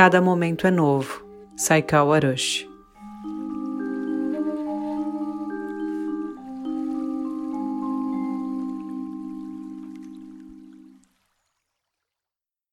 cada momento é novo. Saikawa Arushi